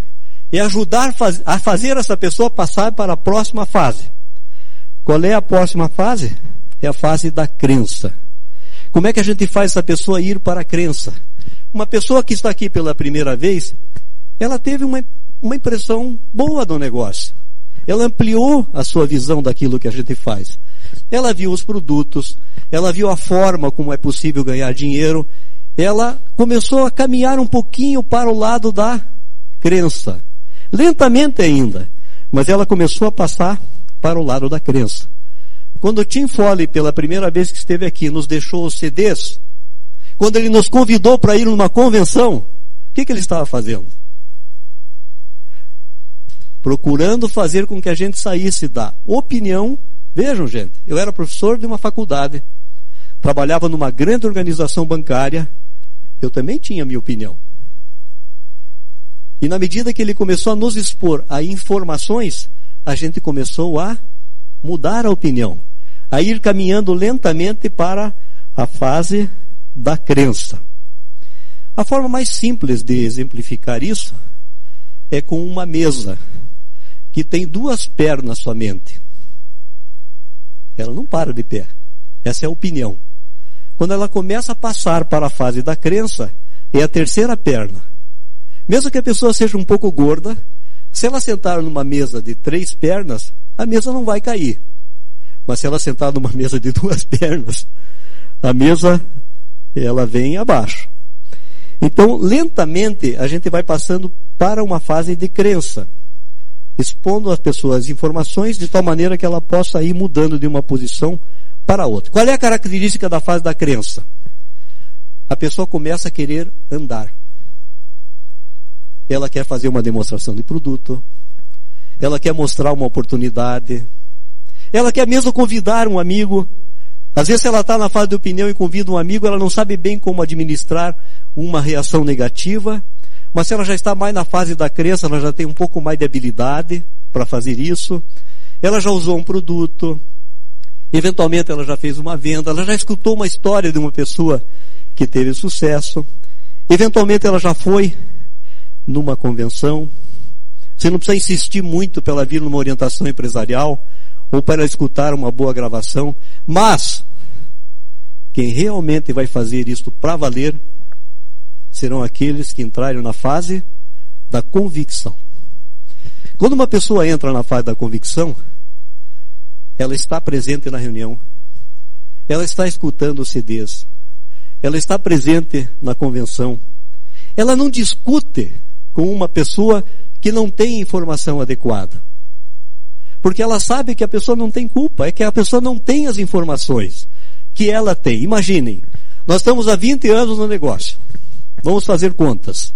é ajudar a fazer essa pessoa passar para a próxima fase. Qual é a próxima fase? É a fase da crença. Como é que a gente faz essa pessoa ir para a crença? Uma pessoa que está aqui pela primeira vez, ela teve uma, uma impressão boa do negócio. Ela ampliou a sua visão daquilo que a gente faz. Ela viu os produtos, ela viu a forma como é possível ganhar dinheiro, ela começou a caminhar um pouquinho para o lado da crença. Lentamente ainda, mas ela começou a passar para o lado da crença. Quando Tim Foley, pela primeira vez que esteve aqui, nos deixou os CDs, quando ele nos convidou para ir numa convenção, o que, que ele estava fazendo? procurando fazer com que a gente saísse da opinião. Vejam, gente, eu era professor de uma faculdade, trabalhava numa grande organização bancária, eu também tinha minha opinião. E na medida que ele começou a nos expor a informações, a gente começou a mudar a opinião, a ir caminhando lentamente para a fase da crença. A forma mais simples de exemplificar isso é com uma mesa que tem duas pernas somente. Ela não para de pé. Essa é a opinião. Quando ela começa a passar para a fase da crença, é a terceira perna. Mesmo que a pessoa seja um pouco gorda, se ela sentar numa mesa de três pernas, a mesa não vai cair. Mas se ela sentar numa mesa de duas pernas, a mesa ela vem abaixo. Então, lentamente, a gente vai passando para uma fase de crença, expondo às pessoas informações de tal maneira que ela possa ir mudando de uma posição para outra. Qual é a característica da fase da crença? A pessoa começa a querer andar. Ela quer fazer uma demonstração de produto, ela quer mostrar uma oportunidade, ela quer mesmo convidar um amigo. Às vezes ela está na fase de opinião e convida um amigo, ela não sabe bem como administrar uma reação negativa, mas se ela já está mais na fase da crença, ela já tem um pouco mais de habilidade para fazer isso. Ela já usou um produto, eventualmente ela já fez uma venda, ela já escutou uma história de uma pessoa que teve sucesso. Eventualmente ela já foi numa convenção. Você não precisa insistir muito para ela vir numa orientação empresarial ou para escutar uma boa gravação, mas quem realmente vai fazer isso para valer serão aqueles que entrarem na fase da convicção. Quando uma pessoa entra na fase da convicção, ela está presente na reunião, ela está escutando os CDs, ela está presente na convenção, ela não discute com uma pessoa que não tem informação adequada. Porque ela sabe que a pessoa não tem culpa, é que a pessoa não tem as informações que ela tem. Imaginem, nós estamos há 20 anos no negócio. Vamos fazer contas.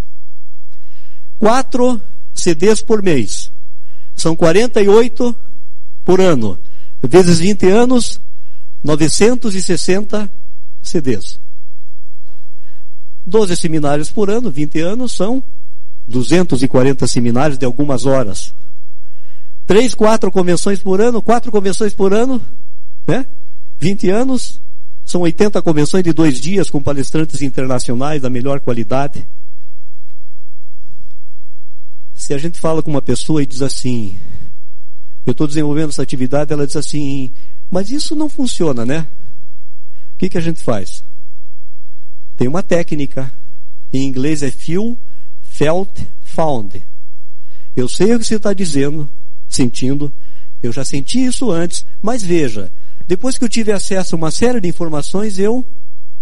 Quatro CDs por mês. São 48 por ano. Vezes 20 anos, 960 CDs. 12 seminários por ano, 20 anos, são 240 seminários de algumas horas. Três, quatro convenções por ano, quatro convenções por ano, né? 20 anos, são 80 convenções de dois dias com palestrantes internacionais da melhor qualidade. Se a gente fala com uma pessoa e diz assim, eu estou desenvolvendo essa atividade, ela diz assim, mas isso não funciona, né? O que, que a gente faz? Tem uma técnica. Em inglês é feel, felt, found. Eu sei o que você está dizendo, sentindo. Eu já senti isso antes, mas veja, depois que eu tive acesso a uma série de informações, eu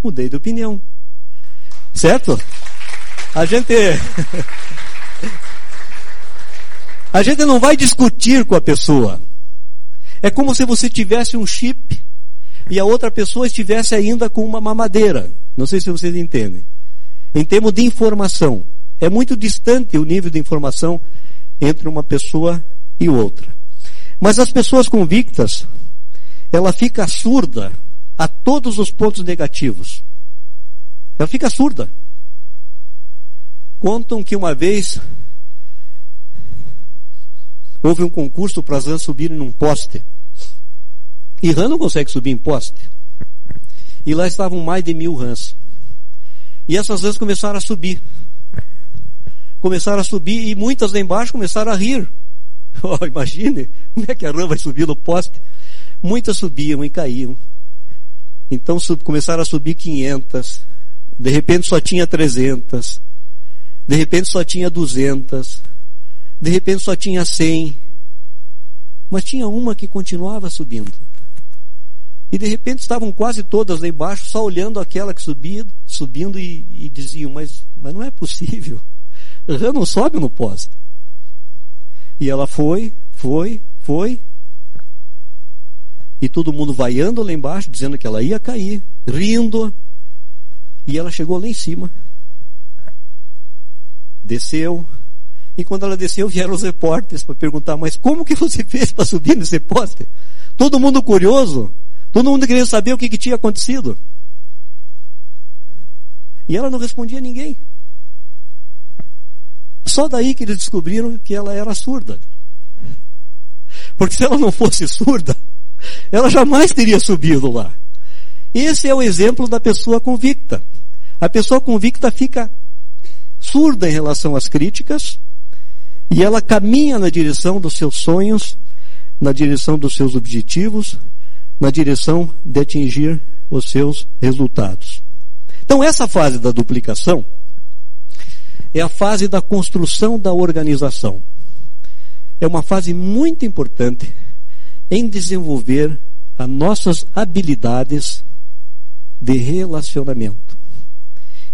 mudei de opinião. Certo? A gente. a gente não vai discutir com a pessoa. É como se você tivesse um chip e a outra pessoa estivesse ainda com uma mamadeira. Não sei se vocês entendem. Em termos de informação, é muito distante o nível de informação entre uma pessoa e outra. Mas as pessoas convictas, ela fica surda a todos os pontos negativos. Ela fica surda. Contam que uma vez houve um concurso para as rãs subirem num poste. E rã não consegue subir em poste. E lá estavam mais de mil rãs. E essas rãs começaram a subir. Começaram a subir e muitas lá embaixo começaram a rir. Oh, imagine, como é que a rã vai subir no poste? Muitas subiam e caíam. Então sub, começaram a subir 500. De repente só tinha 300. De repente só tinha 200. De repente só tinha 100. Mas tinha uma que continuava subindo. E de repente estavam quase todas lá embaixo, só olhando aquela que subia, subindo e, e diziam, mas, mas não é possível. Rã não sobe no poste. E ela foi, foi, foi, e todo mundo vaiando lá embaixo, dizendo que ela ia cair, rindo. E ela chegou lá em cima. Desceu. E quando ela desceu, vieram os repórteres para perguntar: Mas como que você fez para subir nesse poste? Todo mundo curioso. Todo mundo queria saber o que, que tinha acontecido. E ela não respondia a ninguém. Só daí que eles descobriram que ela era surda. Porque se ela não fosse surda, ela jamais teria subido lá. Esse é o exemplo da pessoa convicta. A pessoa convicta fica surda em relação às críticas e ela caminha na direção dos seus sonhos, na direção dos seus objetivos, na direção de atingir os seus resultados. Então, essa fase da duplicação é a fase da construção da organização. É uma fase muito importante em desenvolver as nossas habilidades de relacionamento.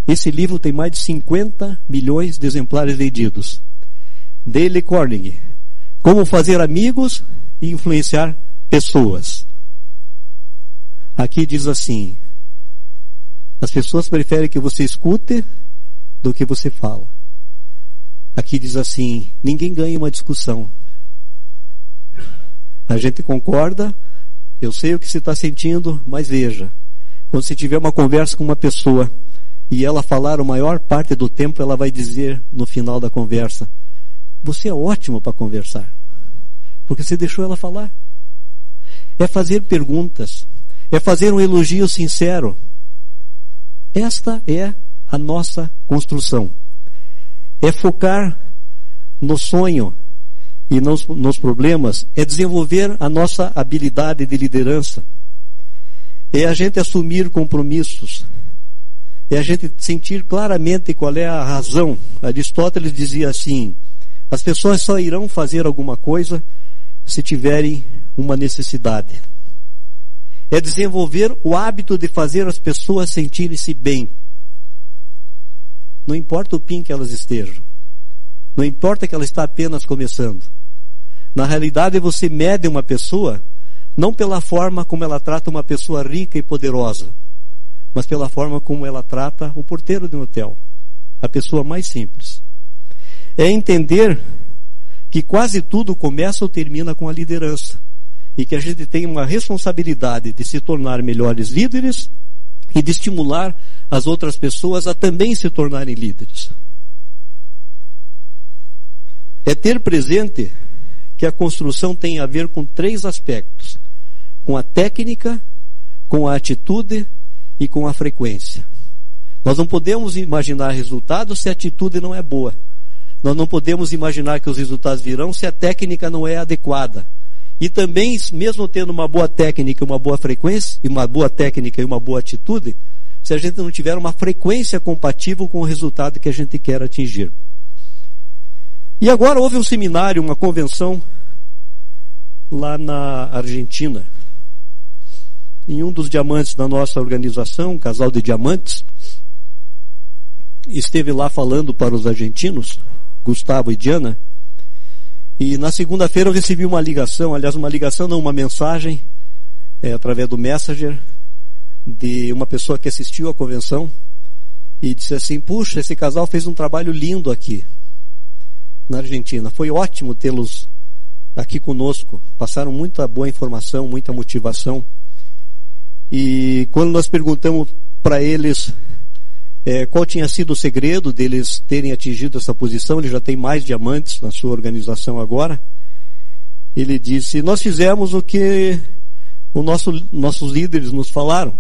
Esse livro tem mais de 50 milhões de exemplares vendidos. Dale Carnegie. Como fazer amigos e influenciar pessoas. Aqui diz assim: as pessoas preferem que você escute do que você fala. Aqui diz assim: ninguém ganha uma discussão. A gente concorda, eu sei o que você está sentindo, mas veja, quando você tiver uma conversa com uma pessoa e ela falar a maior parte do tempo, ela vai dizer no final da conversa: Você é ótimo para conversar, porque você deixou ela falar. É fazer perguntas, é fazer um elogio sincero. Esta é a nossa construção. É focar no sonho e nos, nos problemas, é desenvolver a nossa habilidade de liderança. É a gente assumir compromissos. É a gente sentir claramente qual é a razão. Aristóteles dizia assim: as pessoas só irão fazer alguma coisa se tiverem uma necessidade é desenvolver o hábito de fazer as pessoas sentirem-se bem. Não importa o PIN que elas estejam. Não importa que ela está apenas começando. Na realidade, você mede uma pessoa não pela forma como ela trata uma pessoa rica e poderosa, mas pela forma como ela trata o porteiro de um hotel, a pessoa mais simples. É entender que quase tudo começa ou termina com a liderança e que a gente tem uma responsabilidade de se tornar melhores líderes e de estimular as outras pessoas a também se tornarem líderes. É ter presente que a construção tem a ver com três aspectos: com a técnica, com a atitude e com a frequência. Nós não podemos imaginar resultados se a atitude não é boa. Nós não podemos imaginar que os resultados virão se a técnica não é adequada. E também, mesmo tendo uma boa técnica, uma boa frequência, e uma boa técnica e uma boa atitude, se a gente não tiver uma frequência compatível com o resultado que a gente quer atingir. E agora houve um seminário, uma convenção lá na Argentina. Em um dos diamantes da nossa organização, um casal de diamantes, esteve lá falando para os argentinos, Gustavo e Diana, e na segunda-feira eu recebi uma ligação, aliás, uma ligação, não, uma mensagem, é, através do Messenger, de uma pessoa que assistiu à convenção e disse assim: Puxa, esse casal fez um trabalho lindo aqui na Argentina. Foi ótimo tê-los aqui conosco. Passaram muita boa informação, muita motivação. E quando nós perguntamos para eles é, qual tinha sido o segredo deles terem atingido essa posição? Ele já tem mais diamantes na sua organização agora. Ele disse: Nós fizemos o que os nosso, nossos líderes nos falaram.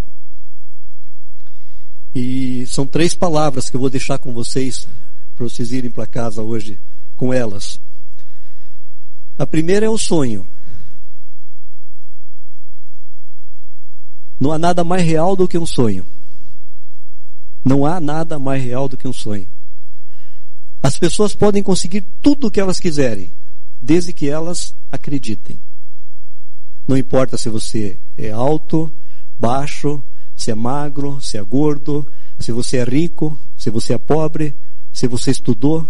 E são três palavras que eu vou deixar com vocês para vocês irem para casa hoje com elas. A primeira é o sonho. Não há nada mais real do que um sonho. Não há nada mais real do que um sonho. As pessoas podem conseguir tudo o que elas quiserem, desde que elas acreditem. Não importa se você é alto, baixo, se é magro, se é gordo, se você é rico, se você é pobre, se você estudou,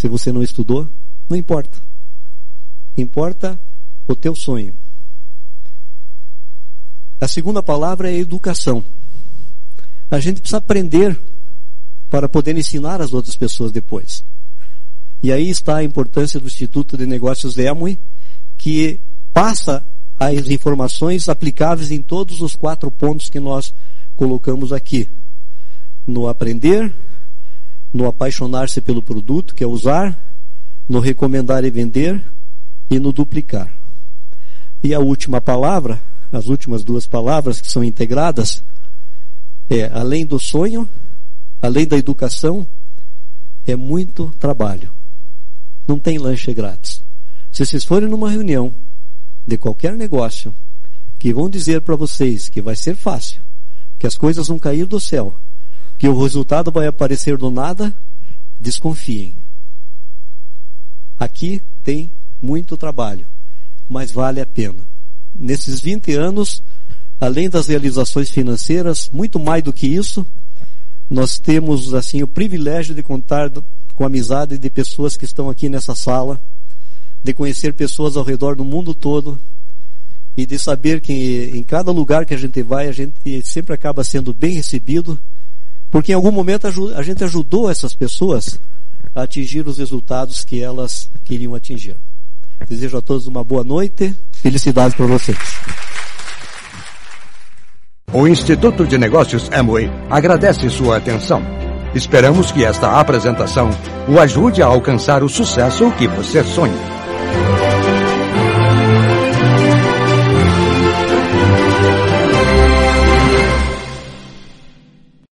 se você não estudou, não importa. Importa o teu sonho. A segunda palavra é educação. A gente precisa aprender para poder ensinar as outras pessoas depois. E aí está a importância do Instituto de Negócios Emui, que passa as informações aplicáveis em todos os quatro pontos que nós colocamos aqui. No aprender, no apaixonar-se pelo produto, que é usar, no recomendar e vender e no duplicar. E a última palavra, as últimas duas palavras que são integradas, é, além do sonho, além da educação, é muito trabalho. Não tem lanche grátis. Se vocês forem numa reunião de qualquer negócio, que vão dizer para vocês que vai ser fácil, que as coisas vão cair do céu, que o resultado vai aparecer do nada, desconfiem. Aqui tem muito trabalho, mas vale a pena. Nesses 20 anos, além das realizações financeiras, muito mais do que isso, nós temos assim o privilégio de contar com a amizade de pessoas que estão aqui nessa sala, de conhecer pessoas ao redor do mundo todo e de saber que em cada lugar que a gente vai, a gente sempre acaba sendo bem recebido, porque em algum momento a gente ajudou essas pessoas a atingir os resultados que elas queriam atingir. Desejo a todos uma boa noite, felicidades para vocês. O Instituto de Negócios Amway agradece sua atenção. Esperamos que esta apresentação o ajude a alcançar o sucesso que você sonha.